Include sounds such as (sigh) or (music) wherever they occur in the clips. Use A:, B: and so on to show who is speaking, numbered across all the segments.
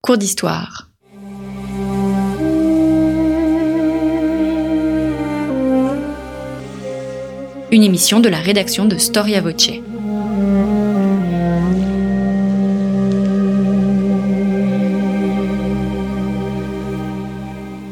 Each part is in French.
A: Cours d'histoire. Une émission de la rédaction de Storia Voce.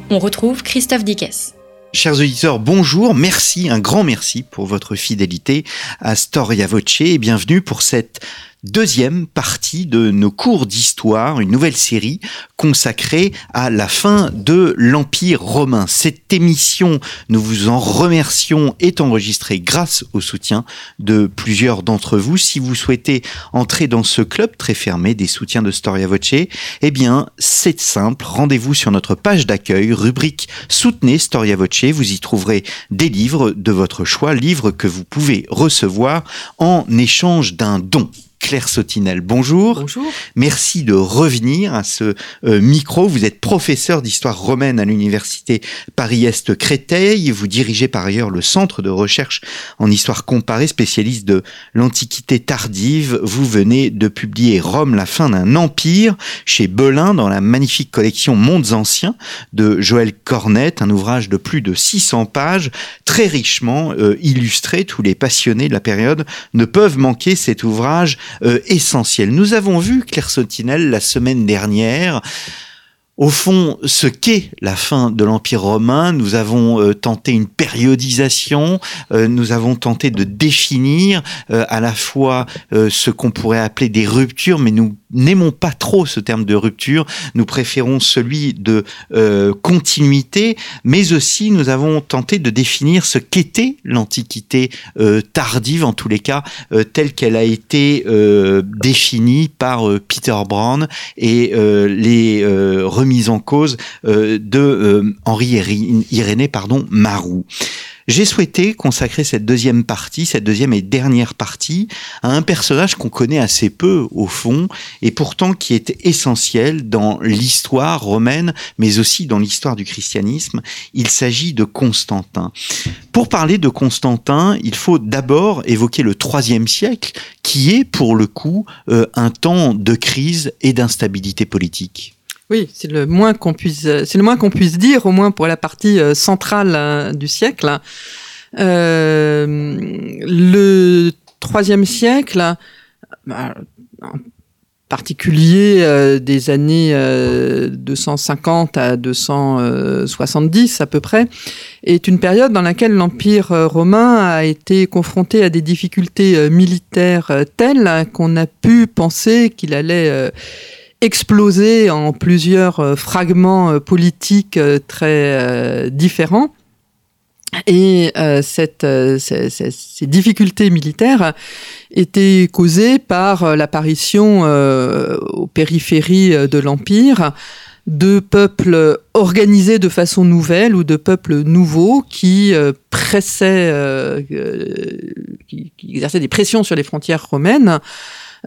A: On retrouve Christophe Dickès.
B: Chers auditeurs, bonjour, merci, un grand merci pour votre fidélité à Storia Voce et bienvenue pour cette deuxième partie de nos cours d'histoire, une nouvelle série consacrée à la fin de l'Empire romain. Cette émission, nous vous en remercions, est enregistrée grâce au soutien de plusieurs d'entre vous. Si vous souhaitez entrer dans ce club très fermé des soutiens de Storia Voce, eh bien, c'est simple. Rendez-vous sur notre page d'accueil, rubrique Soutenez Storia Voce. Vous y trouverez des livres de votre choix, livres que vous pouvez recevoir en échange d'un don. Claire Sautinel, bonjour.
C: Bonjour.
B: Merci de revenir à ce euh, micro. Vous êtes professeur d'histoire romaine à l'université Paris-Est Créteil. Vous dirigez par ailleurs le centre de recherche en histoire comparée, spécialiste de l'Antiquité tardive. Vous venez de publier Rome, la fin d'un empire chez Belin dans la magnifique collection Mondes anciens de Joël Cornette, un ouvrage de plus de 600 pages, très richement euh, illustré. Tous les passionnés de la période ne peuvent manquer cet ouvrage euh, essentiel. Nous avons vu, Claire Sautinel, la semaine dernière, au fond, ce qu'est la fin de l'Empire romain, nous avons euh, tenté une périodisation, euh, nous avons tenté de définir à la fois ce qu'on pourrait appeler des ruptures, mais nous n'aimons pas trop ce terme de rupture, nous préférons celui de continuité, mais aussi nous avons tenté de définir ce qu'était l'Antiquité tardive, en tous les cas, telle qu'elle a été définie par Peter Brown et les mise en cause euh, de euh, Henri Irénée pardon, Marou. J'ai souhaité consacrer cette deuxième partie, cette deuxième et dernière partie, à un personnage qu'on connaît assez peu au fond, et pourtant qui est essentiel dans l'histoire romaine, mais aussi dans l'histoire du christianisme. Il s'agit de Constantin. Pour parler de Constantin, il faut d'abord évoquer le troisième siècle, qui est pour le coup euh, un temps de crise et d'instabilité politique.
C: Oui, c'est le moins qu'on puisse, c'est le moins qu'on puisse dire, au moins pour la partie euh, centrale euh, du siècle. Euh, le troisième siècle, bah, en particulier des années 250 à 270 à peu près, est une période dans laquelle l'Empire romain a été confronté à des difficultés militaires telles qu'on a pu penser qu'il allait explosé en plusieurs euh, fragments euh, politiques euh, très différents. Et cette, ces, difficultés militaires étaient causées par l'apparition aux périphéries de l'Empire de peuples organisés de façon nouvelle ou de peuples nouveaux qui pressaient, qui, exerçaient des pressions sur les frontières romaines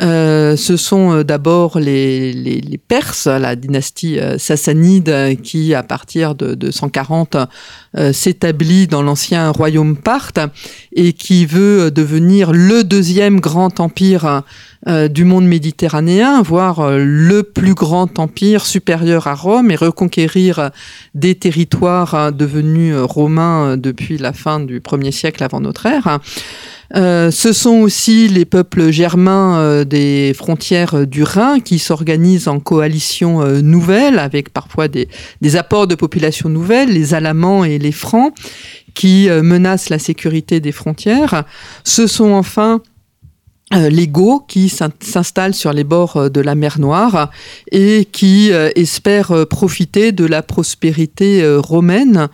C: euh, ce sont euh, d'abord les, les, les, Perses, la dynastie euh, sassanide, qui à partir de, de 140 s'établit dans l'ancien royaume parthe et qui veut devenir le deuxième grand empire du monde méditerranéen, voire le plus grand empire supérieur à Rome et reconquérir des territoires devenus romains depuis la fin du 1er siècle avant notre ère. Euh, ce sont aussi les peuples germains euh, des frontières euh, du Rhin qui s'organisent en coalition nouvelle avec parfois des, des, apports de population nouvelles, les Alamans et les Francs qui menacent la sécurité des frontières. Ce sont enfin les Goths qui s'installent sur les bords de la mer Noire et qui espèrent profiter de la prospérité romaine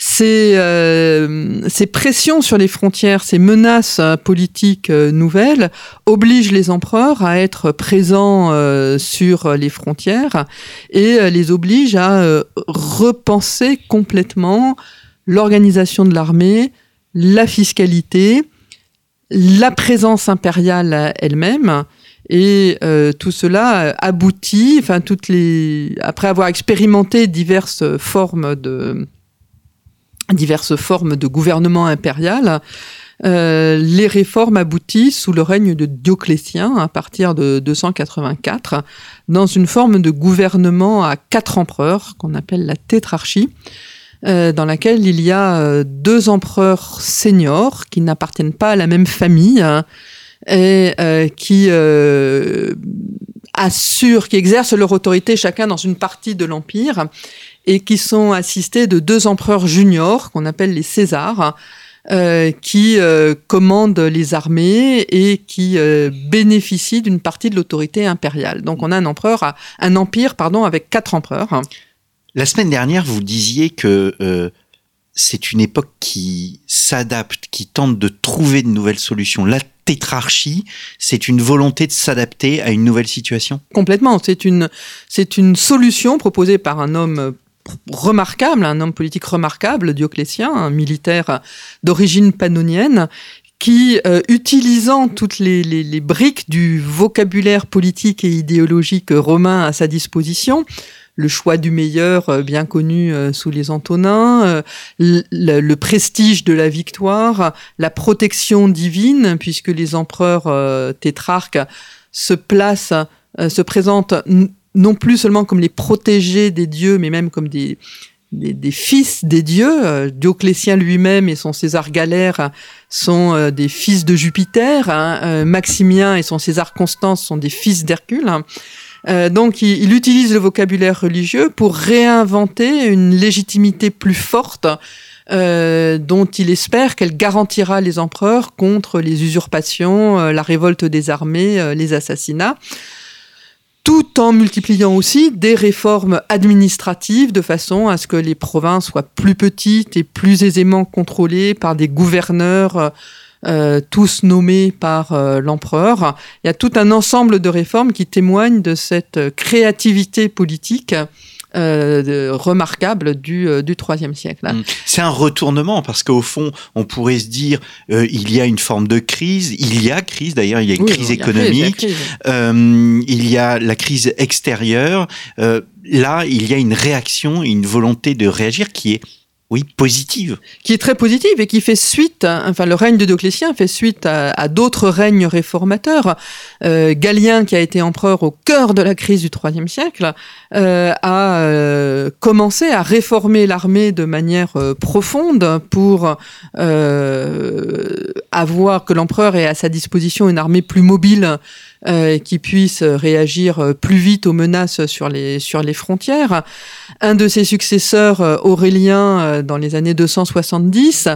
C: ces, euh, ces pressions sur les frontières, ces menaces euh, politiques euh, nouvelles obligent les empereurs à être présents sur les frontières et les obligent à repenser complètement l'organisation de l'armée, la fiscalité, la présence impériale elle-même. Et tout cela aboutit, enfin toutes les, après avoir expérimenté diverses formes de diverses formes de gouvernement impérial, les réformes aboutissent sous le règne de Dioclétien à partir de 284 dans une forme de gouvernement à quatre empereurs qu'on appelle la tétrarchie. dans laquelle il y a deux empereurs seniors qui n'appartiennent pas à la même famille hein, et qui assurent, qui exercent leur autorité chacun dans une partie de l'empire et qui sont assistés de deux empereurs juniors qu'on appelle les Césars. Euh, qui euh, commandent les armées et qui euh, bénéficient d'une partie de l'autorité impériale. Donc on a un empereur, un empire, pardon, avec quatre empereurs.
B: La semaine dernière, vous disiez que euh, c'est une époque qui s'adapte, qui tente de trouver de nouvelles solutions. La tétrarchie, c'est une volonté de s'adapter à une nouvelle situation?
C: Complètement. C'est une, c'est une solution proposée par un homme remarquable, un homme politique remarquable, Dioclétien, un militaire d'origine pannonienne, qui, euh, utilisant toutes les, briques du vocabulaire politique et idéologique romain à sa disposition, le choix du meilleur, euh, bien connu euh, sous les Antonins, le, le, prestige de la victoire, la protection divine, puisque les empereurs tétrarques se placent, se présentent non plus seulement comme les protégés des dieux, mais même comme des, fils des dieux. Dioclétien lui-même et son César Galère sont des fils de Jupiter. Hein. Maximien et son César Constance sont des fils d'Hercule. Euh, donc, il, il, utilise le vocabulaire religieux pour réinventer une légitimité plus forte euh, dont il espère qu'elle garantira les empereurs contre les usurpations, euh, la révolte des armées, euh, les assassinats tout en multipliant aussi des réformes administratives de façon à ce que les provinces soient plus petites et plus aisément contrôlées par des gouverneurs euh, tous nommés par euh, l'empereur. Il y a tout un ensemble de réformes qui témoignent de cette créativité politique. Euh, remarquable du, euh, du IIIe siècle.
B: Mmh. C'est un retournement parce qu'au fond, on pourrait se dire euh, il y a une forme de crise. Il y a crise d'ailleurs, il y a une oui, crise économique. Il y, crise. Euh, il y a la crise extérieure. là, il y a une réaction, une volonté de réagir qui est oui, positive.
C: Qui est très positive et qui fait suite, enfin le règne de Dioclétien fait suite à, d'autres règnes réformateurs. Euh, Galien, qui a été empereur au cœur de la crise du IIIe siècle, euh, a euh, commencé à réformer l'armée de manière euh, profonde pour euh, avoir que l'empereur ait à sa disposition une armée plus mobile euh, qui puisse réagir euh, plus vite aux menaces sur les, sur les frontières. Un de ses successeurs, euh, Aurélien, dans les années 270,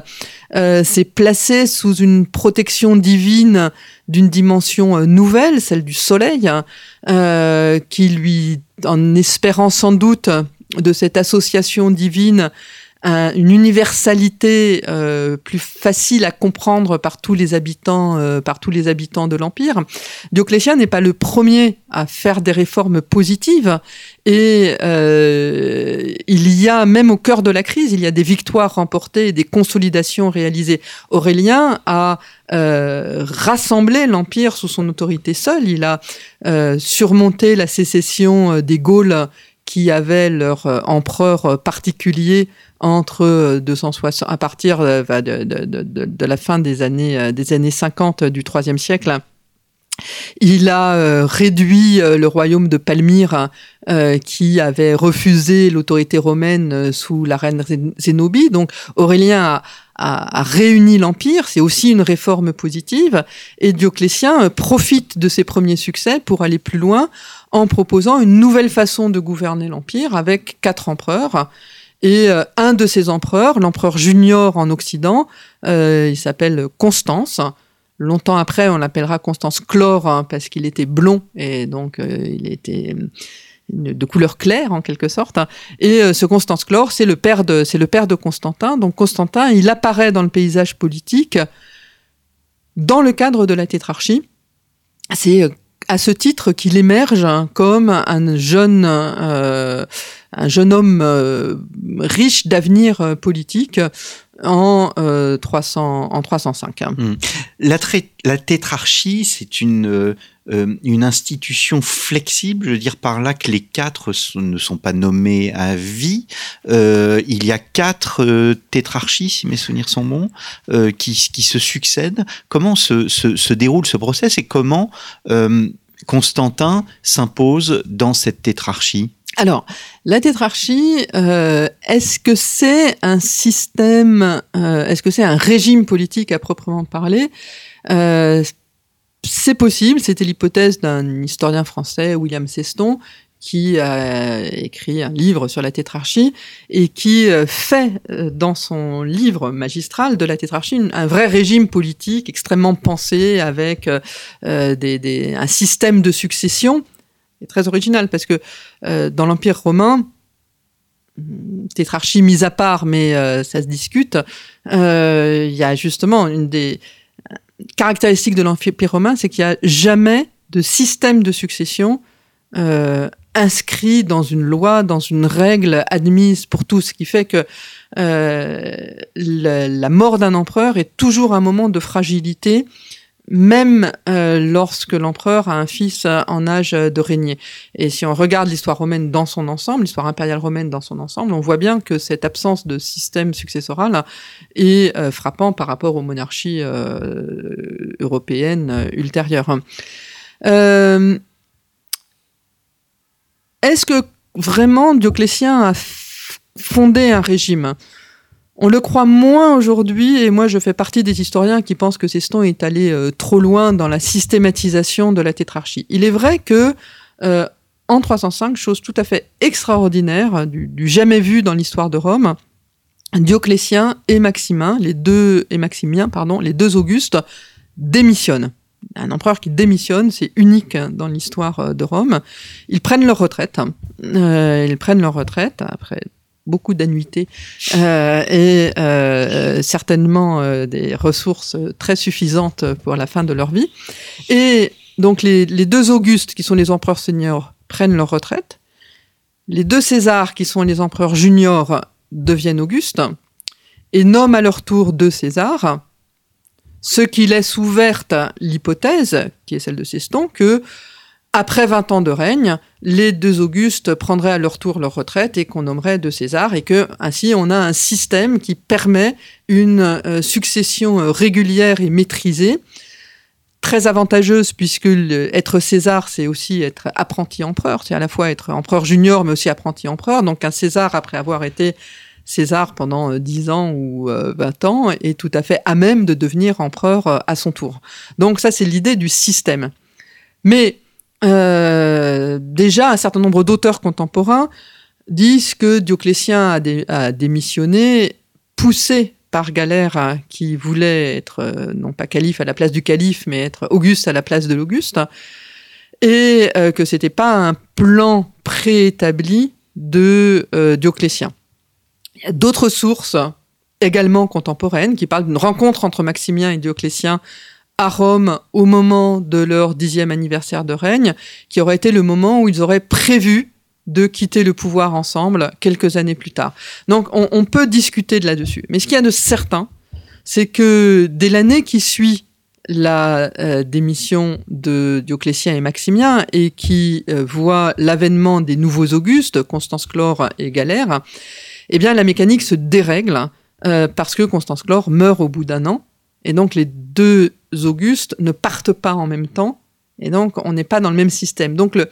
C: euh, s'est placé sous une protection divine d'une dimension nouvelle, celle du soleil, euh, qui lui, en espérant sans doute de cette association divine, un, une universalité euh, plus facile à comprendre par tous les habitants, euh, par tous les habitants de l'empire. Dioclétien n'est pas le premier à faire des réformes positives et euh, il y a même au cœur de la crise, il y a des victoires remportées et des consolidations réalisées. Aurélien a euh, rassemblé l'empire sous son autorité seule. Il a euh, surmonté la sécession des Gaules qui avaient leur empereur particulier entre 260 à partir de, de, la fin des années des années 50 du IIIe siècle. Il a euh, réduit euh, le royaume de Palmyre euh, qui avait refusé l'autorité romaine sous la reine Zénobie. Donc Aurélien a, a, a réuni l'empire, c'est aussi une réforme positive. Et Dioclétien profite de ses premiers succès pour aller plus loin en proposant une nouvelle façon de gouverner l'empire avec quatre empereurs. Et un de ces empereurs, l'empereur junior en Occident, euh, il s'appelle Constance. Longtemps après, on l'appellera Constance Chlore hein, parce qu'il était blond et donc euh, il était de couleur claire en quelque sorte. Et euh, ce Constance Chlore, c'est le père de c'est le père de Constantin. Donc Constantin, il apparaît dans le paysage politique dans le cadre de la tétrarchie. C'est à ce titre qu'il émerge comme un jeune, euh, un jeune homme euh, riche d'avenir euh, politique, en, 300, en 305.
B: Mmh. La, la, tétrarchie, c'est une, une institution flexible, je veux dire par là que les quatre ne sont pas nommés à vie. il y a quatre tétrarchies, si mes souvenirs sont bons, qui, qui, se succèdent. Comment se, se, se, déroule ce process et comment Constantin s'impose dans cette tétrarchie?
C: Alors, la tétrarchie, euh, est-ce que c'est un système, euh, est-ce que c'est un régime politique à proprement parler? Euh, C'est possible, c'était l'hypothèse d'un historien français, William Seston, qui a écrit un livre sur la tétrarchie et qui fait dans son livre magistral de la tétrarchie un vrai régime politique extrêmement pensé avec des, un système de succession très original parce que euh, dans l'Empire romain, tétrarchie mise à part, mais euh, ça se discute, euh, il y a justement une des caractéristiques de l'Empire romain, c'est qu'il n'y a jamais de système de succession inscrit dans une loi, dans une règle admise pour tous, ce qui fait que la, mort d'un empereur est toujours un moment de fragilité même euh, lorsque l'empereur a un fils euh, en âge de régner. Et si on regarde l'histoire romaine dans son ensemble, l'histoire impériale romaine dans son ensemble, on voit bien que cette absence de système successoral est euh, frappant par rapport aux monarchies européennes ultérieures. Est-ce que vraiment Dioclétien a fondé un régime? On le croit moins aujourd'hui, et moi je fais partie des historiens qui pensent que Ceston est allé euh, trop loin dans la systématisation de la tétrarchie. Il est vrai que euh, en 305, chose tout à fait extraordinaire, du, jamais vu dans l'histoire de Rome, Dioclétien et Maximin, les deux et Maximien, pardon, les deux Augustes démissionnent. Un empereur qui démissionne, c'est unique dans l'histoire euh, de Rome. Ils prennent leur retraite. ils prennent leur retraite après beaucoup d'annuités euh, et euh, certainement euh, des ressources très suffisantes pour la fin de leur vie. Et donc les, deux Augustes, qui sont les empereurs seniors, prennent leur retraite. Les deux Césars, qui sont les empereurs juniors, deviennent Augustes et nomment à leur tour deux Césars, ce qui laisse ouverte l'hypothèse, qui est celle de Ceston, que après 20 ans de règne, les deux Augustes prendraient à leur tour leur retraite et qu'on nommerait de César et que ainsi on a un système qui permet une euh, succession euh, régulière et maîtrisée très avantageuse puisque être César c'est aussi être apprenti empereur, c'est à la fois être empereur junior mais aussi apprenti empereur. Donc un César après avoir été César pendant 10 euh, ans ou 20 ans est tout à fait à même de devenir empereur à son tour. Donc ça c'est l'idée du système. Mais euh, déjà, un certain nombre d'auteurs contemporains disent que Dioclétien a, démissionné, poussé par Galère, hein, qui voulait être euh, non pas calife à la place du calife, mais être Auguste à la place de l'Auguste, et euh, que c'était pas un plan préétabli de Dioclétien. Il y a d'autres sources également contemporaines qui parlent d'une rencontre entre Maximien et Dioclétien à Rome au moment de leur dixième anniversaire de règne, qui aurait été le moment où ils auraient prévu de quitter le pouvoir ensemble quelques années plus tard. Donc on, peut discuter de là-dessus. Mais ce qu'il y a de certain, c'est que dès l'année qui suit la euh, démission de Dioclétien et Maximien et qui euh, voit l'avènement des nouveaux Augustes, Constance Chlore et Galère, eh bien la mécanique se dérègle euh, parce que Constance Chlore meurt au bout d'un an et donc les deux Augustes ne partent pas en même temps, et donc on n'est pas dans le même système. Donc le,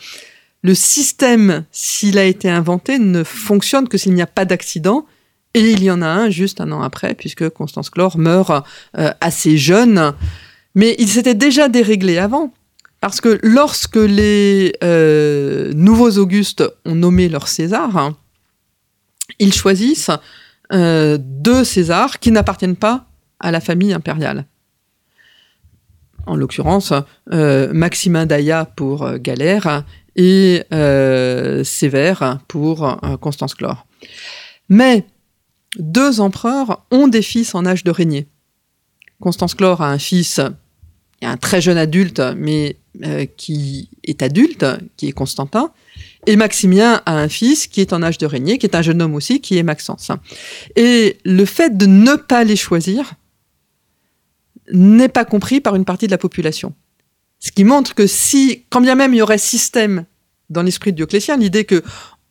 C: le système, s'il a été inventé, ne fonctionne que s'il n'y a pas d'accident, et il y en a un juste un an après, puisque Constance Chlore meurt euh, assez jeune. Mais il s'était déjà déréglé avant, parce que lorsque les euh, nouveaux Augustes ont nommé leur César, ils choisissent euh, deux Césars qui n'appartiennent pas à la famille impériale. En l'occurrence, euh, Maximin Daïa pour euh, Galère et euh, Sévère pour Constance Chlore. Mais deux empereurs ont des fils en âge de régner. Constance Chlore a un fils, un très jeune adulte, mais qui est adulte, qui est Constantin, et Maximien a un fils qui est en âge de régner, qui est un jeune homme aussi, qui est Maxence. Et le fait de ne pas les choisir n'est pas compris par une partie de la population. Ce qui montre que si, quand bien même il y aurait système dans l'esprit de Dioclétien, l'idée que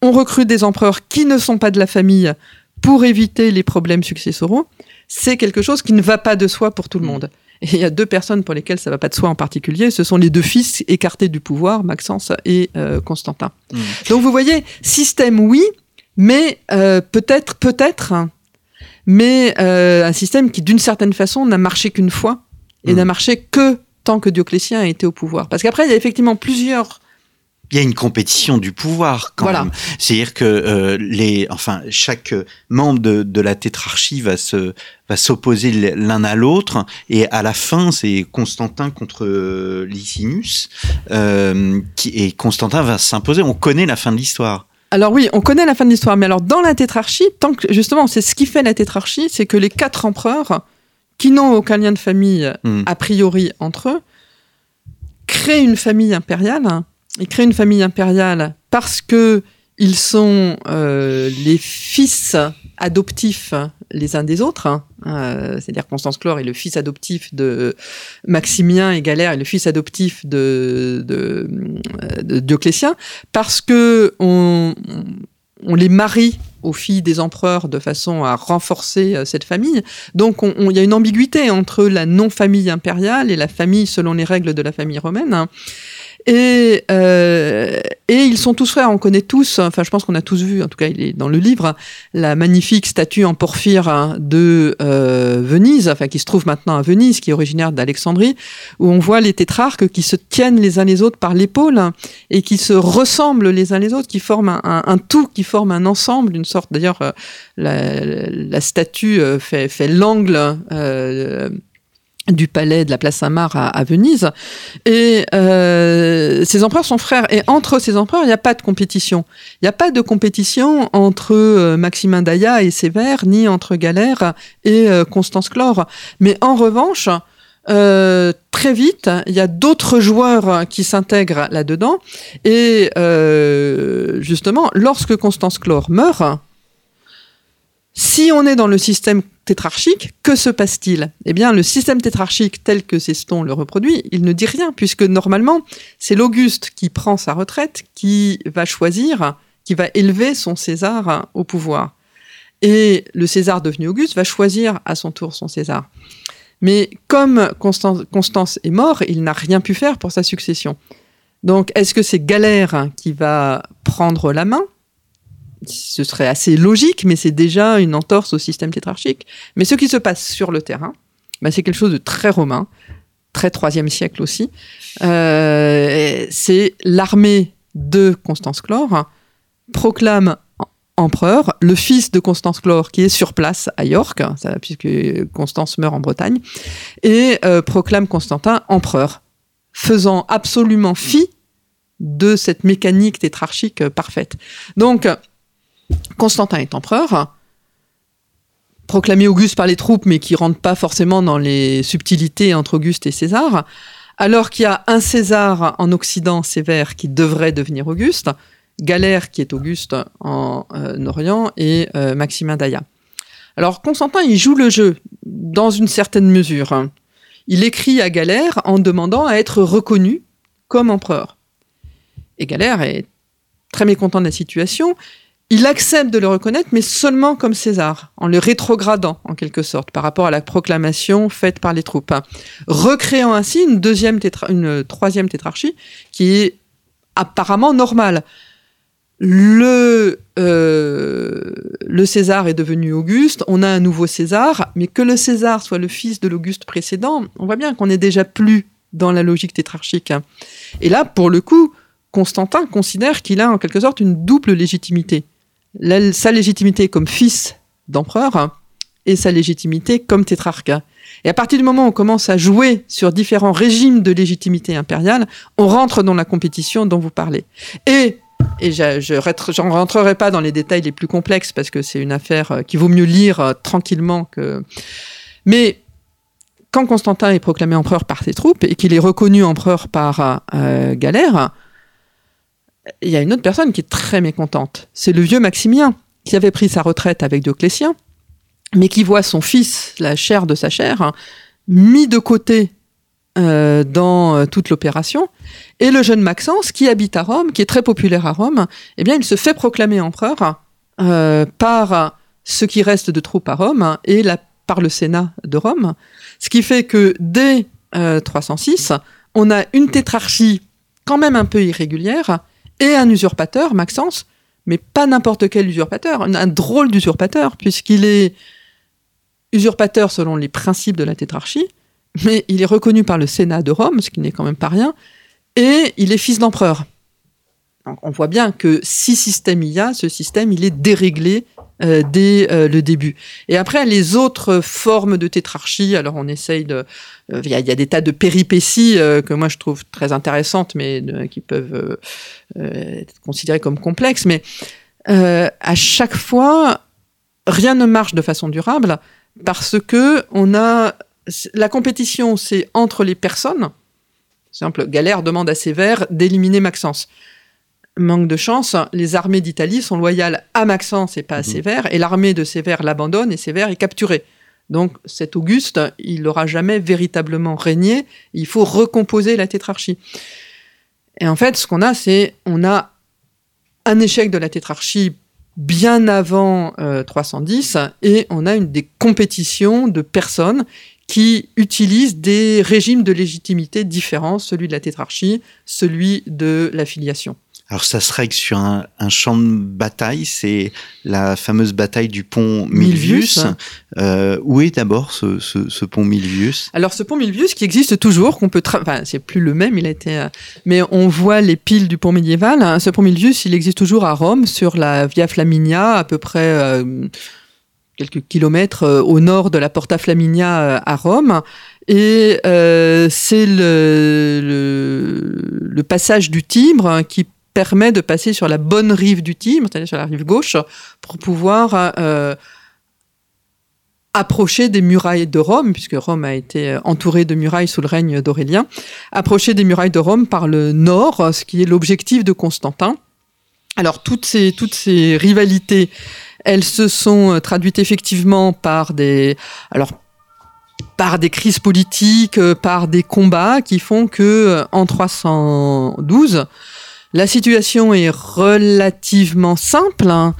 C: on recrute des empereurs qui ne sont pas de la famille pour éviter les problèmes successoraux, c'est quelque chose qui ne va pas de soi pour tout le monde. Et il y a deux personnes pour lesquelles ça va pas de soi en particulier, ce sont les deux fils écartés du pouvoir, Maxence et euh, Constantin.
B: Mm.
C: Donc vous voyez, système oui, mais euh, peut-être, peut-être, mais euh, un système qui d'une certaine façon n'a marché qu'une fois et
B: Mm.
C: n'a marché que tant que Dioclétien a été au pouvoir. Parce qu'après, il y a effectivement plusieurs
B: Il y a une compétition du pouvoir quand
C: Voilà.
B: même. C'est-à-dire que euh, les, enfin, chaque membre de, de la tétrarchie va se va s'opposer l'un à l'autre et à la fin c'est Constantin contre euh, Licinius euh, qui, et Constantin va s'imposer. On connaît la fin de l'histoire.
C: Alors oui, on connaît la fin de l'histoire, mais alors dans la tétrarchie, tant que justement, c'est ce qui fait la tétrarchie, c'est que les quatre empereurs, qui n'ont aucun lien de famille
B: Hmm.
C: a priori entre eux, créent une famille impériale. Ils créent une famille impériale parce que ils sont euh, les fils adoptifs les uns des autres. hein. Euh, C'est-à-dire Constance Chlore est le fils adoptif de Maximien et Galère est le fils adoptif de, de, de Dioclétien, parce que on, on les marie aux filles des empereurs de façon à renforcer euh, cette famille. Donc on- on- il y a une ambiguïté entre la non-famille impériale et la famille selon les règles de la famille romaine. Hein. Et, euh, et ils sont tous frères, on connaît tous, enfin je pense qu'on a tous vu, en tout cas il est dans le livre, la magnifique statue en porphyre hein, de euh, Venise, enfin qui se trouve maintenant à Venise, qui est originaire d'Alexandrie, où on voit les tétrarques qui se tiennent les uns les autres par l'épaule hein, et qui se ressemblent les uns les autres, qui forment un, tout, qui forment un ensemble, une sorte. D'ailleurs, euh, la, la statue euh, fait, fait l'angle. euh, du palais de la place Saint-Marc à, Venise. Et euh, ces empereurs sont frères. Et entre ces empereurs, il n'y a pas de compétition. Il n'y a pas de compétition entre euh, Maximin Daïa et Sévère, ni entre Galère et euh, Constance Chlore. Mais en revanche, euh, très vite, il y a d'autres joueurs qui s'intègrent là-dedans. Et euh, justement, lorsque Constance Chlore meurt, si on est dans le système tétrarchique, que se passe-t-il? Eh bien, le système tétrarchique tel que Ceston le reproduit, il ne dit rien, puisque normalement, c'est l'Auguste qui prend sa retraite, qui va choisir, qui va élever son César au pouvoir. Et le César devenu Auguste va choisir à son tour son César. Mais comme Constance, Constance est mort, il n'a rien pu faire pour sa succession. Donc, est-ce que c'est Galère qui va prendre la main? Ce serait assez logique, mais c'est déjà une entorse au système tétrarchique. Mais ce qui se passe sur le terrain, bah, c'est quelque chose de très romain, très troisième siècle aussi. Euh, c'est l'armée de Constance Chlore proclame em- empereur le fils de Constance Chlore qui est sur place à York, puisque Constance meurt en Bretagne, et euh, proclame Constantin empereur, faisant absolument fi de cette mécanique tétrarchique euh, parfaite. Donc, Constantin est empereur, proclamé Auguste par les troupes, mais qui rentre pas forcément dans les subtilités entre Auguste et César, alors qu'il y a un César en Occident sévère qui devrait devenir Auguste, Galère qui est Auguste en euh, Orient et euh, Maximin Daïa. Alors Constantin, il joue le jeu dans une certaine mesure. Il écrit à Galère en demandant à être reconnu comme empereur. Et Galère est très mécontent de la situation. Il accepte de le reconnaître, mais seulement comme César, en le rétrogradant en quelque sorte par rapport à la proclamation faite par les troupes, recréant ainsi une troisième tétrarchie qui est apparemment normale. Le, euh, le César est devenu Auguste, on a un nouveau César, mais que le César soit le fils de l'Auguste précédent, on voit bien qu'on n'est déjà plus dans la logique tétrarchique. Et là, pour le coup, Constantin considère qu'il a en quelque sorte une double légitimité. Sa légitimité comme fils d'empereur et sa légitimité comme tétrarque. Et à partir du moment où on commence à jouer sur différents régimes de légitimité impériale, on rentre dans la compétition dont vous parlez. Et, et je j'en rentrerai pas dans les détails les plus complexes parce que c'est une affaire euh, qu'il vaut mieux lire euh, tranquillement que. Mais quand Constantin est proclamé empereur par ses troupes et qu'il est reconnu empereur par euh, Galère, il y a une autre personne qui est très mécontente. C'est le vieux Maximien, qui avait pris sa retraite avec Dioclétien, mais qui voit son fils, la chair de sa chair, hein, mis de côté euh, dans euh, toute l'opération. Et le jeune Maxence, qui habite à Rome, qui est très populaire à Rome, eh bien, il se fait proclamer empereur euh, par ce qui reste de troupes à Rome et par le Sénat de Rome. Ce qui fait que dès 306, on a une tétrarchie quand même un peu irrégulière et un usurpateur, Maxence, mais pas n'importe quel usurpateur, un, drôle d'usurpateur, puisqu'il est usurpateur selon les principes de la tétrarchie, mais il est reconnu par le Sénat de Rome, ce qui n'est quand même pas rien, et il est fils d'empereur. On voit bien que si système il y a, ce système, il est déréglé euh, dès euh, le début. Et après, les autres formes de tétrarchie, alors on essaye de... Euh, il y, a, des tas de péripéties que moi je trouve très intéressantes, mais qui peuvent être considérées comme complexes. Mais à chaque fois, rien ne marche de façon durable parce que on a... La compétition, c'est entre les personnes. Exemple, Galère demande à Sévère d'éliminer Maxence manque de chance, les armées d'Italie sont loyales à Maxence et pas à mhm. Sévère, et l'armée de Sévère l'abandonne et Sévère est capturé. Donc cet Auguste, il n'aura jamais véritablement régné, il faut recomposer la tétrarchie. Et en fait, ce qu'on a, c'est on a un échec de la tétrarchie bien avant 310 euh, et on a une des compétitions de personnes qui utilisent des régimes de légitimité différents, celui de la tétrarchie, celui de la filiation.
B: Alors ça se règle sur un, champ de bataille, c'est la fameuse bataille du pont Milvius. Euh, où est d'abord ce, pont Milvius?
C: Alors ce pont Milvius qui existe toujours, qu'on peut, enfin c'est plus le même, il a été, euh, mais on voit les piles du pont médiéval. Hein. Ce pont Milvius, il existe toujours à Rome, sur la Via Flaminia, à peu près. Euh, quelques kilomètres au nord de la Porta Flaminia à Rome. Et c'est le, le, passage du Tibre qui permet de passer sur la bonne rive du Tibre, c'est-à-dire sur la rive gauche, pour pouvoir euh, approcher des murailles de Rome, puisque Rome a été entourée de murailles sous le règne d'Aurélien, approcher des murailles de Rome par le nord, ce qui est l'objectif de Constantin. Alors toutes ces, toutes ces rivalités, elles se sont traduites effectivement par des... Alors, par des crises politiques, par des combats qui font que en 312, la situation est relativement simple. Hein.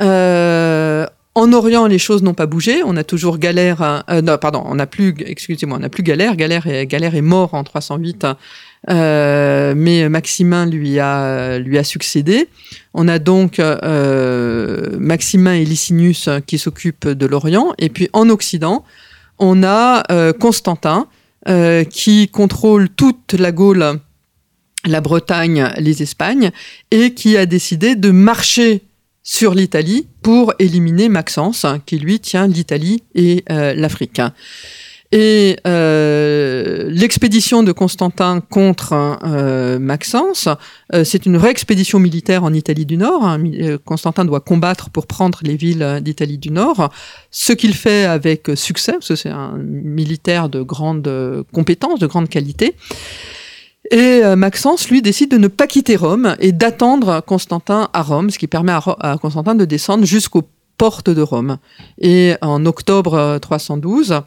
C: Euh, en Orient, les choses n'ont pas bougé. On a toujours galère. Euh, non, pardon, on n'a plus. Excusez-moi, on n'a plus galère. Galère est, galère est mort en 308. Euh, mais Maximin lui a lui a succédé. On a donc Maximin et Licinius qui s'occupent de l'Orient, et puis en Occident, on a Constantin qui contrôle toute la Gaule la Bretagne, les Espagnes, et qui a décidé de marcher sur l'Italie pour éliminer Maxence, qui lui tient l'Italie et euh, l'Afrique. Et euh, l'expédition de Constantin contre euh, Maxence, c'est une vraie expédition militaire en Italie du Nord. Hein. Constantin doit combattre pour prendre les villes d'Italie du Nord, ce qu'il fait avec succès, parce que c'est un militaire de grande compétence, de grande qualité. Et euh, Maxence, lui, décide de ne pas quitter Rome et d'attendre Constantin à Rome, ce qui permet à, Constantin de descendre jusqu'aux portes de Rome. Et en octobre 312, euh,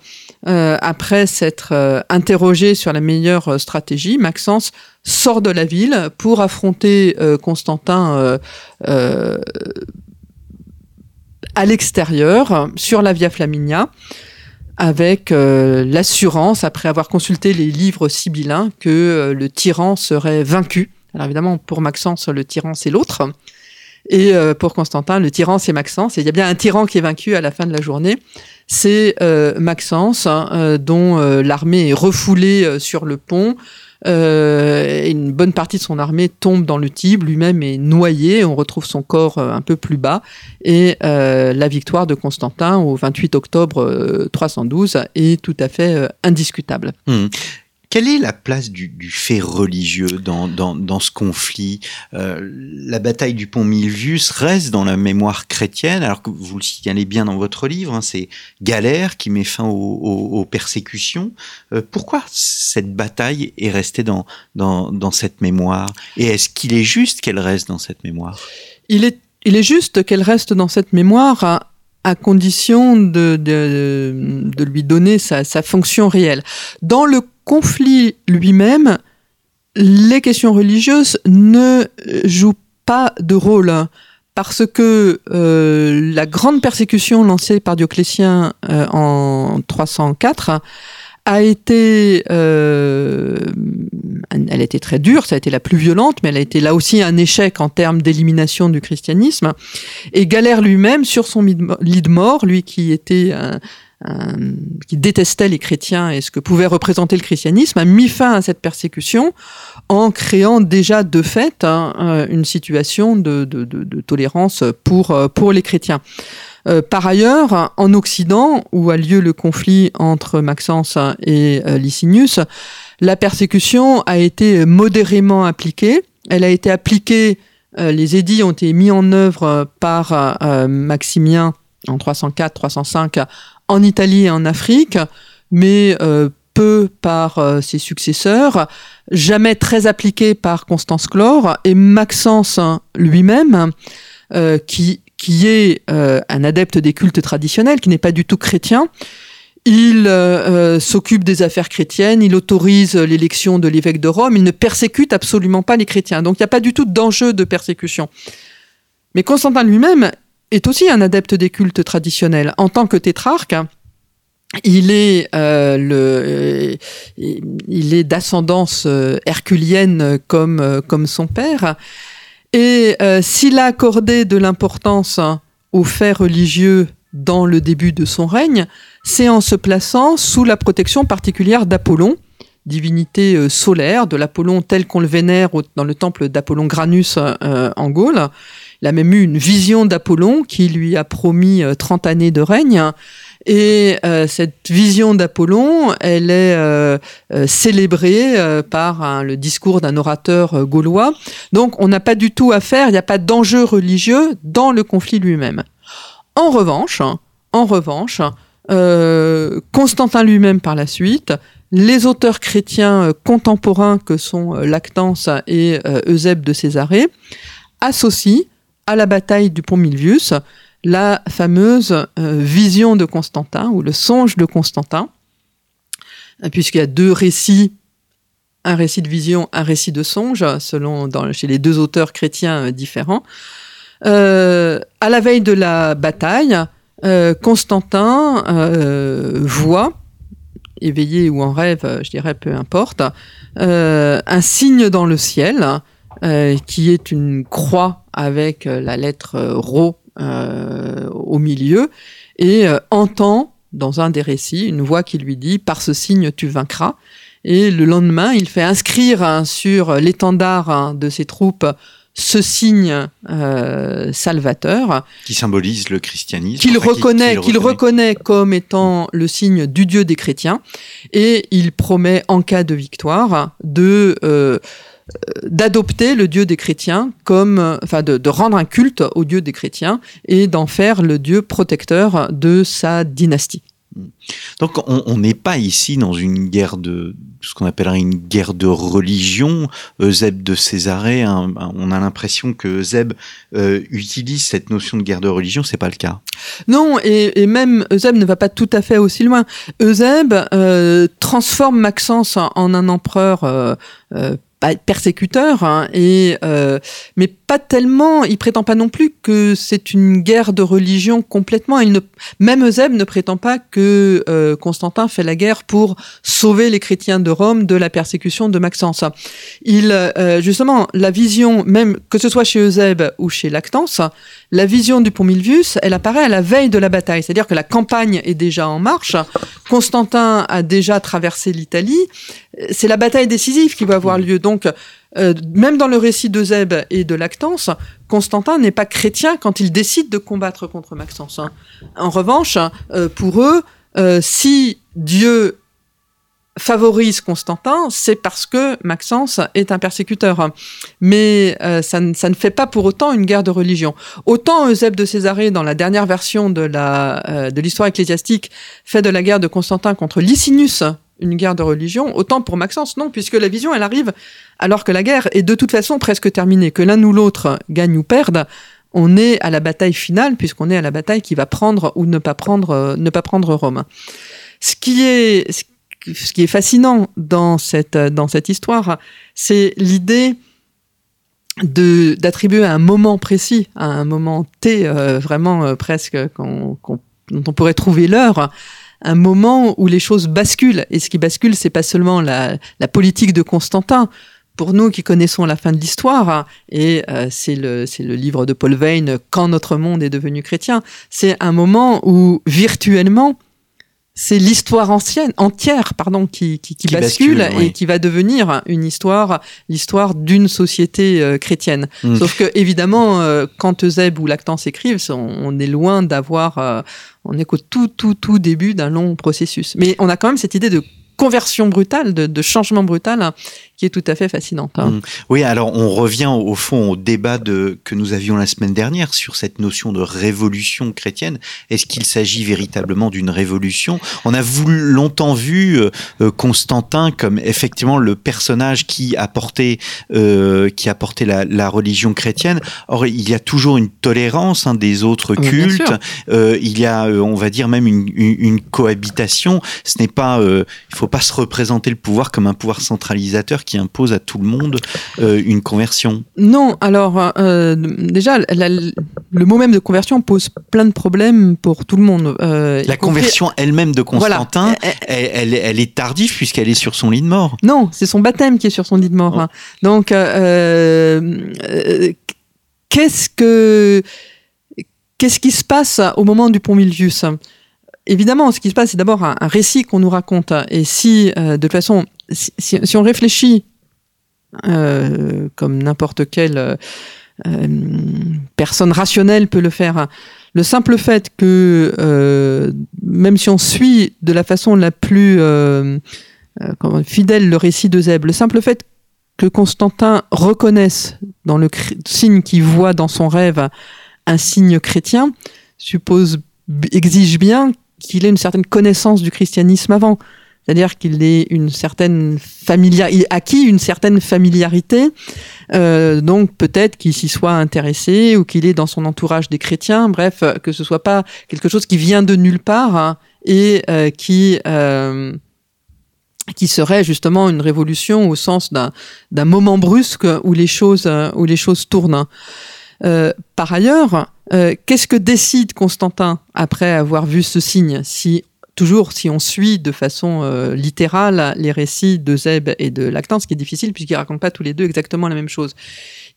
C: euh, après s'être interrogé sur la meilleure stratégie, Maxence sort de la ville pour affronter Constantin à l'extérieur, sur la Via Flaminia avec euh, l'assurance, après avoir consulté les livres sibyllins, que euh, le tyran serait vaincu. Alors évidemment, pour Maxence, le tyran, c'est l'autre. Et euh, pour Constantin, le tyran, c'est Maxence. Et il y a bien un tyran qui est vaincu à la fin de la journée. C'est Maxence, hein, dont l'armée est refoulée sur le pont. Euh, une bonne partie de son armée tombe dans le Tibre, lui-même est noyé, on retrouve son corps euh, un peu plus bas, et euh, la victoire de Constantin au 28 octobre 312 est tout à fait indiscutable.
B: Hmm. Quelle est la place du, fait religieux dans, dans, dans ce conflit? Euh, La bataille du pont Milvius reste dans la mémoire chrétienne, alors que vous le signalez bien dans votre livre, hein, c'est Galère qui met fin aux, persécutions. Euh, pourquoi cette bataille est restée dans, dans, dans cette mémoire? Et est-ce qu'il est juste qu'elle reste dans cette mémoire?
C: Il est, il est juste qu'elle reste dans cette mémoire à, à condition de, de, de lui donner sa, sa, fonction réelle. Dans le conflit lui-même, les questions religieuses ne jouent pas de rôle parce que euh, la grande persécution lancée par Dioclétien euh, en 304 a été, euh, elle a été très dure, ça a été la plus violente, mais elle a été là aussi un échec en termes d'élimination du christianisme. Et Galère lui-même, sur son lit de mort, lui qui était un, qui détestait les chrétiens et ce que pouvait représenter le christianisme, a mis fin à cette persécution en créant déjà de fait hein, une situation de, de, de, de, tolérance pour, pour les chrétiens. Euh, par ailleurs, en Occident, où a lieu le conflit entre Maxence et euh, Licinius, la persécution a été modérément appliquée. Elle a été appliquée, euh, les édits ont été mis en œuvre par euh, Maximien en 304-305 en Italie et en Afrique, mais euh, peu par ses successeurs, jamais très appliquée par Constance Chlore et Maxence lui-même, qui qui est euh, un adepte des cultes traditionnels, qui n'est pas du tout chrétien. Il euh, euh, s'occupe des affaires chrétiennes, il autorise l'élection de l'évêque de Rome, il ne persécute absolument pas les chrétiens. Donc il n'y a pas du tout d'enjeu de persécution. Mais Constantin lui-même est aussi un adepte des cultes traditionnels. En tant que tétrarque, il est, euh, le, il est d'ascendance herculienne comme, comme son père. Et euh, s'il a accordé de l'importance aux faits religieux dans le début de son règne, c'est en se plaçant sous la protection particulière d'Apollon, divinité euh, solaire, de l'Apollon tel qu'on le vénère dans le temple d'Apollon Granus euh, en Gaule. Il a même eu une vision d'Apollon qui lui a promis 30 années de règne. Et euh, cette vision d'Apollon, elle est euh, euh, célébrée euh, par hein, le discours d'un orateur euh, gaulois. Donc on n'a pas du tout à faire, il n'y a pas d'enjeu religieux dans le conflit lui-même. En revanche, en revanche, euh, Constantin lui-même par la suite, les auteurs chrétiens contemporains que sont Lactance et Eusèbe de Césarée associent à la bataille du pont Milvius la fameuse euh, vision de Constantin ou le songe de Constantin, puisqu'il y a deux récits, un récit de vision, un récit de songe, selon dans, chez les deux auteurs chrétiens euh, différents. Euh, à la veille de la bataille, euh, Constantin euh, voit, éveillé ou en rêve, je dirais peu importe, un signe dans le ciel qui est une croix avec la lettre Rho euh, au milieu et euh, entend dans un des récits une voix qui lui dit par ce signe tu vaincras et le lendemain il fait inscrire hein, sur l'étendard hein, de ses troupes ce signe euh, salvateur
B: qui symbolise le christianisme
C: qu'il enfin, reconnaît qu'il reconnaît comme étant le signe du Dieu des chrétiens et il promet en cas de victoire de euh, d'adopter le Dieu des chrétiens comme, enfin, de, de, rendre un culte au Dieu des chrétiens et d'en faire le Dieu protecteur de sa dynastie.
B: Donc on n'est pas ici dans une guerre de ce qu'on appellerait une guerre de religion. Eusèbe de Césarée, hein, on a l'impression que Eusèbe euh, utilise cette notion de guerre de religion, c'est pas le cas.
C: Non, et, et, même Eusèbe ne va pas tout à fait aussi loin. Eusèbe euh, transforme Maxence en un empereur euh, euh persécuteur, hein, et, euh, mais pas tellement, il prétend pas non plus que c'est une guerre de religion complètement. Il ne, même Eusèbe ne prétend pas que euh, Constantin fait la guerre pour sauver les chrétiens de Rome de la persécution de Maxence. Il, euh, justement, la vision, même que ce soit chez Eusèbe ou chez Lactance, la vision du pont Milvius, elle apparaît à la veille de la bataille, c'est-à-dire que la campagne est déjà en marche. Constantin a déjà traversé l'Italie. C'est la bataille décisive qui va avoir lieu. Donc, euh, même dans le récit d'Eusèbe et de Lactance, Constantin n'est pas chrétien quand il décide de combattre contre Maxence. En revanche, euh, pour eux, euh, si Dieu favorise Constantin, c'est parce que Maxence est un persécuteur. Mais euh, ça, ne, ça, ne fait pas pour autant une guerre de religion. Autant Eusèbe de Césarée, dans la dernière version euh, de l'histoire ecclésiastique, fait de la guerre de Constantin contre Licinius une guerre de religion, autant pour Maxence, non, puisque la vision, elle arrive alors que la guerre est de toute façon presque terminée, que l'un ou l'autre gagne ou perde, on est à la bataille finale, puisqu'on est à la bataille qui va prendre ou ne pas prendre, euh, ne pas prendre Rome. Ce qui est, ce qui est fascinant dans cette, dans cette histoire, c'est l'idée d'attribuer un moment précis, à un moment T, euh, vraiment euh, presque dont on pourrait trouver l'heure, un moment où les choses basculent. Et ce qui bascule, c'est pas seulement la, la, politique de Constantin. Pour nous qui connaissons la fin de l'histoire, et euh, c'est le, le livre de Paul Veyne, Quand notre monde est devenu chrétien, c'est un moment où virtuellement, c'est l'histoire ancienne entière pardon qui, qui, qui, bascule, et qui va devenir une histoire l'histoire d'une société euh, chrétienne. Mm. sauf que évidemment euh, quand Eusèbe ou Lactance écrivent on, est loin d'avoir euh, on est qu'au tout tout tout début d'un long processus. Mais on a quand même cette idée de conversion brutale, de, de changement brutal, hein, qui est tout à fait fascinante. Hein. Mmh.
B: Oui, alors on revient au fond au débat de, que nous avions la semaine dernière sur cette notion de révolution chrétienne. Est-ce qu'il s'agit véritablement d'une révolution? On a voulu, longtemps vu euh, euh, Constantin comme effectivement le personnage qui apportait, euh, qui apportait la, la, religion chrétienne. Or, il y a toujours une tolérance hein, des autres cultes. Euh, il y a, on va dire même une, une, une cohabitation. Ce n'est pas, il faut pas se représenter le pouvoir comme un pouvoir centralisateur qui impose à tout le monde euh, une conversion.
C: Non, alors euh, déjà, le mot même de conversion pose plein de problèmes pour tout le monde.
B: Euh, la conversion elle-même de Constantin, elle, elle, est tardive puisqu'elle est sur son lit de mort.
C: Non, c'est son baptême qui est sur son lit de mort. Oh. Hein. Donc, qu'est-ce que qu'est-ce qui se passe au moment du pont Milvius? Évidemment, ce qui se passe, c'est d'abord un, récit qu'on nous raconte. Et si, euh, de toute façon, si, on réfléchit euh, comme n'importe quelle euh, personne rationnelle peut le faire, le simple fait que, même si on suit de la façon la plus fidèle le récit de Zeb, le simple fait que Constantin reconnaisse dans le signe qu'il voit dans son rêve un signe chrétien, suppose exige bien qu'il ait une certaine connaissance du christianisme avant. C'est-à-dire qu'il ait acquis une certaine familiarité, euh, donc peut-être qu'il s'y soit intéressé ou qu'il est dans son entourage des chrétiens, bref, que ce soit pas quelque chose qui vient de nulle part hein, et euh, qui euh, serait justement une révolution au sens d'un moment brusque où les choses où tournent. Euh, par ailleurs, euh, qu'est-ce que décide Constantin après avoir vu ce signe Si toujours, si on suit de façon euh, littérale les récits de Zeb et de Lactance, ce qui est difficile puisqu'ils racontent pas tous les deux exactement la même chose,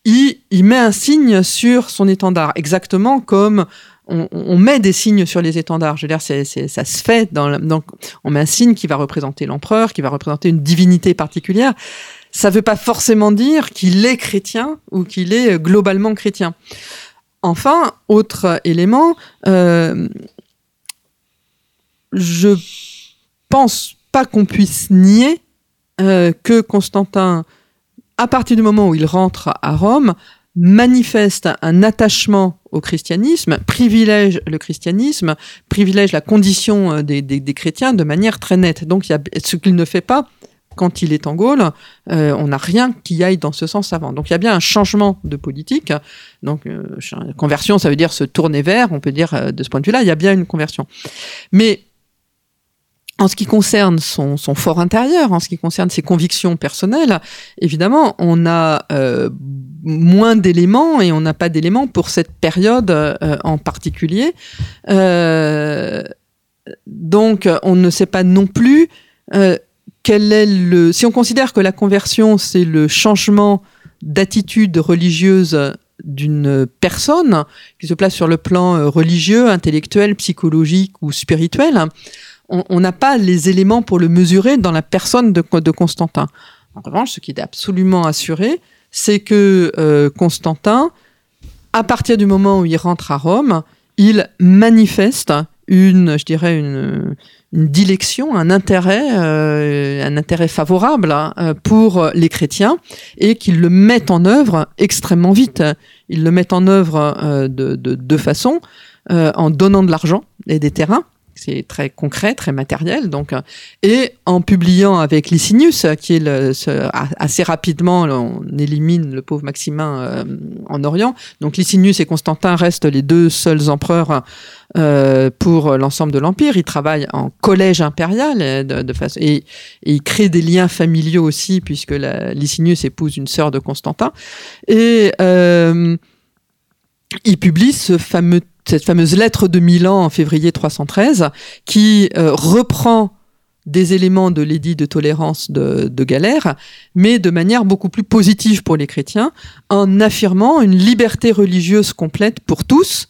C: il, met un signe sur son étendard, exactement comme on, met des signes sur les étendards. Je veux dire, ça se fait. Dans, donc, on met un signe qui va représenter l'empereur, qui va représenter une divinité particulière ça ne veut pas forcément dire qu'il est chrétien ou qu'il est globalement chrétien. Enfin, autre élément, euh, je pense pas qu'on puisse nier euh, que Constantin, à partir du moment où il rentre à Rome, manifeste un attachement au christianisme, privilège le christianisme, privilège la condition euh, des, des, chrétiens de manière très nette. Donc, ce qu'il ne fait pas quand il est en Gaule, euh, on n'a rien qui aille dans ce sens avant. Donc il y a bien un changement de politique. Donc conversion, ça veut dire se tourner vers, on peut dire de ce point de vue-là, il y a bien une conversion. Mais en ce qui concerne son, son, fort intérieur, en ce qui concerne ses convictions personnelles, évidemment, on a moins d'éléments et on n'a pas d'éléments pour cette période en particulier. donc, on ne sait pas non plus quel est le si on considère que la conversion c'est le changement d'attitude religieuse d'une personne qui se place sur le plan euh, religieux, intellectuel, psychologique ou spirituel, on n'a pas les éléments pour le mesurer dans la personne de, Constantin. En revanche, ce qui est absolument assuré, c'est que euh, Constantin, à partir du moment où il rentre à Rome, il manifeste une, je dirais, une, une dilection, un intérêt, euh, un intérêt favorable hein, pour les chrétiens et qu'ils le mettent en œuvre extrêmement vite. Ils le mettent en œuvre euh, de deux façons, en donnant de l'argent et des terrains c'est très concret, très matériel. Donc, euh, et en publiant avec Licinius, qui est le, assez rapidement, on élimine le pauvre Maximin euh, en Orient. Donc Licinius et Constantin restent les deux seuls empereurs euh, pour l'ensemble de l'empire. Ils travaillent en collège impérial et, ils créent des liens familiaux aussi, puisque Licinius épouse une sœur de Constantin. Et euh, il publie ce fameux cette fameuse lettre de Milan en février 313, qui euh, reprend des éléments de l'édit de tolérance de, de, Galère, mais de manière beaucoup plus positive pour les chrétiens, en affirmant une liberté religieuse complète pour tous,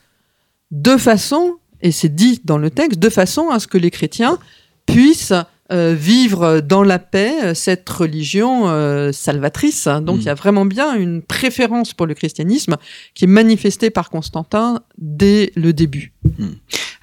C: de façon, et c'est dit dans le texte, de façon à ce que les chrétiens puissent euh, vivre dans la paix cette religion euh, salvatrice. Donc mm. il y a vraiment bien une préférence pour le christianisme qui est manifestée par Constantin dès le début.
B: Mm.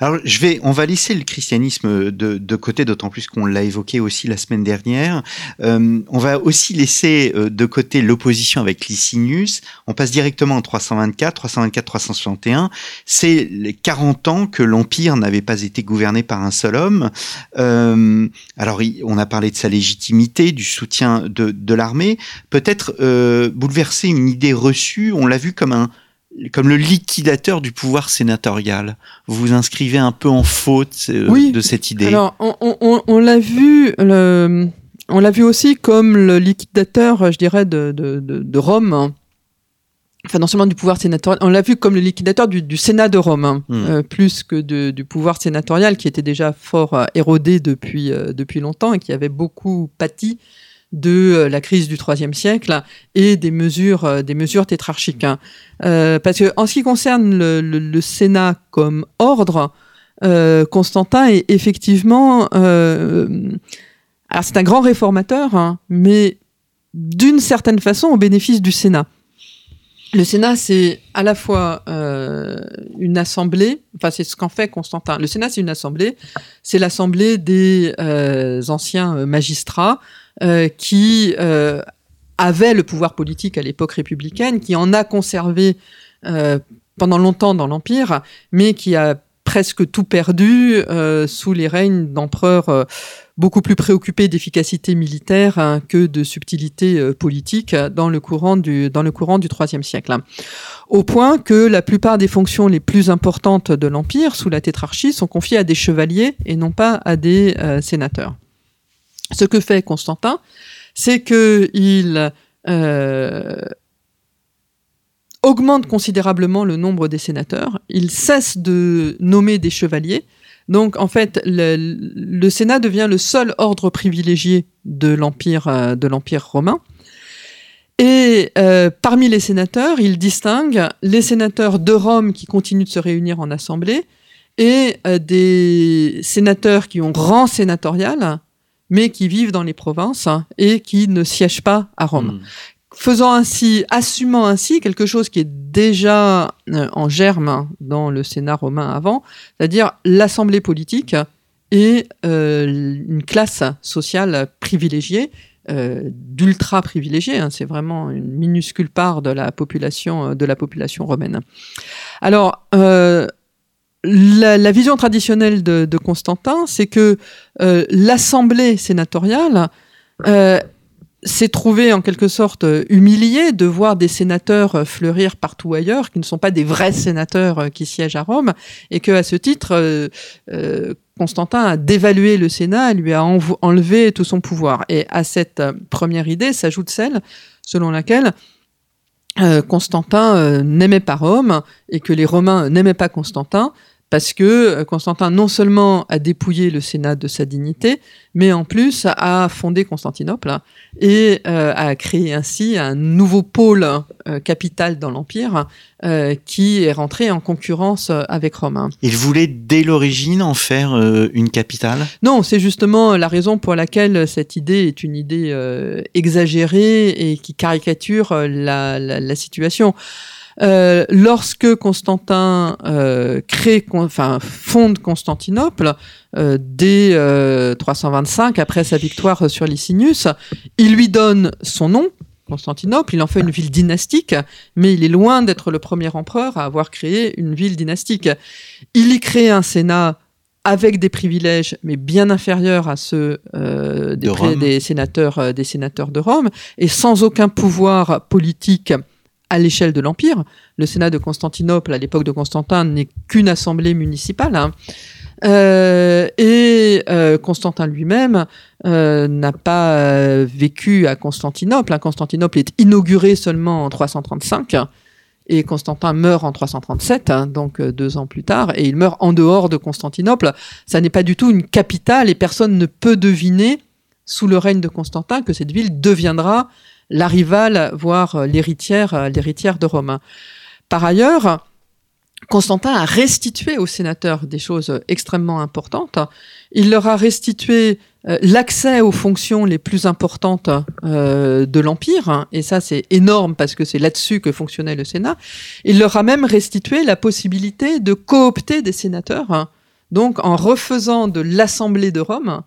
B: Alors, je vais, on va laisser le christianisme de, de côté, d'autant plus qu'on l'a évoqué aussi la semaine dernière. Euh, on va aussi laisser euh, de côté l'opposition avec Licinius. On passe directement en 324, 324-361. C'est les 40 ans que l'Empire n'avait pas été gouverné par un seul homme. Euh, alors, on a parlé de sa légitimité, du soutien de, de l'armée. Peut-être euh, bouleverser une idée reçue, on l'a vu comme un comme le liquidateur du pouvoir sénatorial. Vous vous inscrivez un peu en faute euh, de cette idée.
C: Alors, on, l'a vu, on l'a vu aussi comme le liquidateur, je dirais, de, de, Rome. Enfin, non seulement du pouvoir sénatorial, on l'a vu comme le liquidateur du, Sénat de Rome, hein, hmm. euh, plus que du pouvoir sénatorial qui était déjà fort euh, érodé depuis, depuis longtemps et qui avait beaucoup pâti de euh, la crise du IIIe siècle et des mesures, euh, des mesures tétrarchiques. Hein. Euh, parce que en ce qui concerne le, Sénat comme ordre, Constantin est effectivement, alors c'est un grand réformateur, hein, mais d'une certaine façon au bénéfice du Sénat. Le Sénat, c'est à la fois une assemblée, enfin c'est ce qu'en fait Constantin. Le Sénat, c'est une assemblée, c'est l'assemblée des anciens magistrats euh, qui euh, avait le pouvoir politique à l'époque républicaine, qui en a conservé euh, pendant longtemps dans l'Empire, mais qui a presque tout perdu sous les règnes d'empereurs beaucoup plus préoccupés d'efficacité militaire hein, que de subtilité politique dans le courant du dans le courant du IIIe siècle. Au point que la plupart des fonctions les plus importantes de l'empire sous la tétrarchie sont confiées à des chevaliers et non pas à des sénateurs. Ce que fait Constantin, c'est qu'il euh, augmente considérablement le nombre des sénateurs, il cesse de nommer des chevaliers, donc en fait le, Sénat devient le seul ordre privilégié de l'empire euh, romain. Et euh, parmi les sénateurs, il distingue les sénateurs de Rome qui continuent de se réunir en assemblée et des sénateurs qui ont rang sénatorial, mais qui vivent dans les provinces hein, et qui ne siègent pas à Rome. Hmm. Faisant ainsi, assumant ainsi quelque chose qui est déjà euh, en germe hein, dans le Sénat romain avant, c'est-à-dire l'assemblée politique et euh, une classe sociale privilégiée, euh, d'ultra privilégiée. Hein, c'est vraiment une minuscule part de la population de la population romaine. Alors la, vision traditionnelle de, Constantin, c'est que euh, l'assemblée sénatoriale euh, s'est trouvée en quelque sorte humiliée de voir des sénateurs fleurir partout ailleurs, qui ne sont pas des vrais sénateurs euh, qui siègent à Rome, et que à ce titre, Constantin a dévalué le Sénat, lui a enlevé tout son pouvoir. Et à cette première idée s'ajoute celle selon laquelle Constantin n'aimait pas Rome et que les Romains n'aimaient pas Constantin, parce que euh, Constantin non seulement a dépouillé le Sénat de sa dignité, mais en plus a fondé Constantinople et euh, a créé ainsi un nouveau pôle euh, capital dans l'Empire qui est rentré en concurrence avec Rome.
B: Il voulait dès l'origine en faire une capitale?
C: Non, c'est justement la raison pour laquelle cette idée est une idée exagérée et qui caricature la, la situation. Euh, lorsque Constantin euh, crée, enfin fonde Constantinople euh, dès 325 après sa victoire sur Licinius, il lui donne son nom. Constantinople, il en fait une ville dynastique, mais il est loin d'être le premier empereur à avoir créé une ville dynastique. Il y crée un sénat avec des privilèges, mais bien inférieurs à ceux des, des, sénateurs, des sénateurs de Rome, et sans aucun pouvoir politique à l'échelle de l'Empire. Le Sénat de Constantinople, à l'époque de Constantin, n'est qu'une assemblée municipale. Hein. Euh, et euh, Constantin lui-même euh, n'a pas vécu à Constantinople. Hein. Constantinople est inauguré seulement en 335 et Constantin meurt en 337, hein, donc deux ans plus tard, et il meurt en dehors de Constantinople. Ça n'est pas du tout une capitale et personne ne peut deviner sous le règne de Constantin que cette ville deviendra la rivale, voire euh, l'héritière, euh, l'héritière de Romain. Par ailleurs, Constantin a restitué aux sénateurs des choses extrêmement importantes. Il leur a restitué euh, l'accès aux fonctions les plus importantes de l'Empire, et ça c'est énorme parce que c'est là-dessus que fonctionnait le Sénat. Il leur a même restitué la possibilité de coopter des sénateurs, donc en refaisant de l'Assemblée de Rome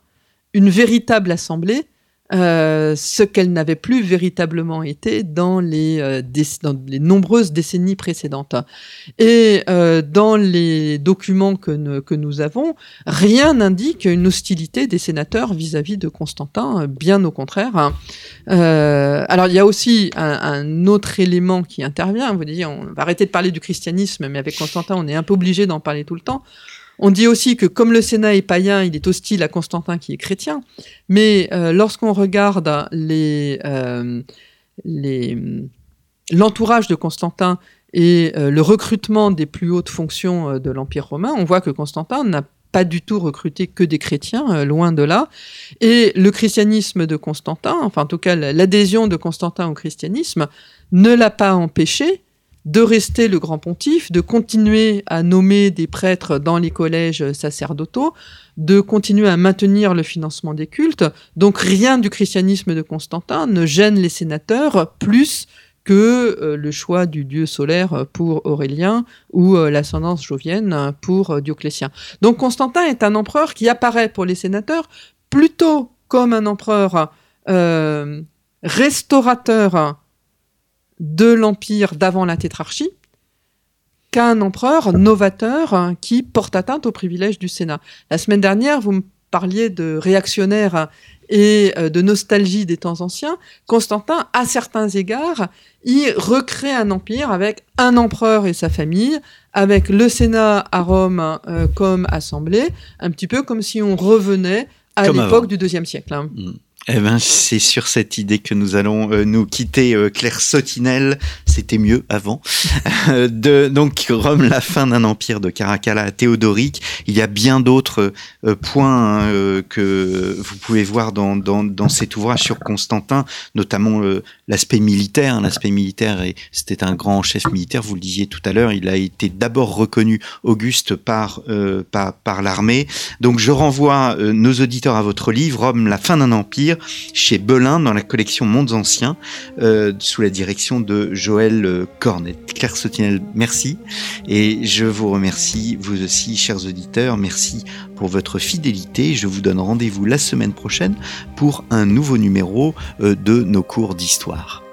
C: une véritable assemblée euh, ce qu'elle n'avait plus véritablement été dans les, euh, dans les nombreuses décennies précédentes. Et euh, dans les documents que, que, nous avons, rien n'indique une hostilité des sénateurs vis-à-vis de Constantin, bien au contraire. alors il y a aussi un, un, autre élément qui intervient. Vous dites, on va arrêter de parler du christianisme, mais avec Constantin, on est un peu obligé d'en parler tout le temps. On dit aussi que comme le Sénat est païen, il est hostile à Constantin qui est chrétien. Mais euh, lorsqu'on regarde euh, l'entourage de Constantin et euh, le recrutement des plus hautes fonctions de l'Empire romain, on voit que Constantin n'a pas du tout recruté que des chrétiens, loin de là. Et le christianisme de Constantin, enfin en tout cas l'adhésion de Constantin au christianisme, ne l'a pas empêché de rester le grand pontife, de continuer à nommer des prêtres dans les collèges sacerdotaux, de continuer à maintenir le financement des cultes. Donc rien du christianisme de Constantin ne gêne les sénateurs plus que euh, le choix du dieu solaire pour Aurélien ou euh, l'ascendance jovienne pour euh, Dioclétien. Donc Constantin est un empereur qui apparaît pour les sénateurs plutôt comme un empereur restaurateur de l'empire d'avant la tétrarchie qu'un empereur novateur qui porte atteinte aux privilèges du Sénat. La semaine dernière, vous me parliez de réactionnaire et euh, de nostalgie des temps anciens. Constantin, à certains égards, y recrée un empire avec un empereur et sa famille, avec le Sénat à Rome euh, comme assemblée, un petit peu comme si on revenait à l'époque du deuxième siècle. Hein.
B: Mm. Eh ben, c'est sur cette idée que nous allons euh, nous quitter. Euh, Claire Sotinel, c'était mieux avant. (laughs) donc, Rome, la fin d'un empire de Caracalla à Théodoric. Il y a bien d'autres euh, points hein, que vous pouvez voir dans, dans, dans, cet ouvrage sur Constantin, notamment l'aspect militaire. L'aspect militaire, et c'était un grand chef militaire, vous le disiez tout à l'heure, il a été d'abord reconnu Auguste par, par, par l'armée. Donc, je renvoie nos auditeurs à votre livre, Rome, la fin d'un empire chez Belin dans la collection Mondes Anciens euh, sous la direction de Joël euh, Cornet. Claire Sotinel, merci. Et je vous remercie, vous aussi, chers auditeurs. Merci pour votre fidélité. Je vous donne rendez-vous la semaine prochaine pour un nouveau numéro euh, de nos cours d'histoire.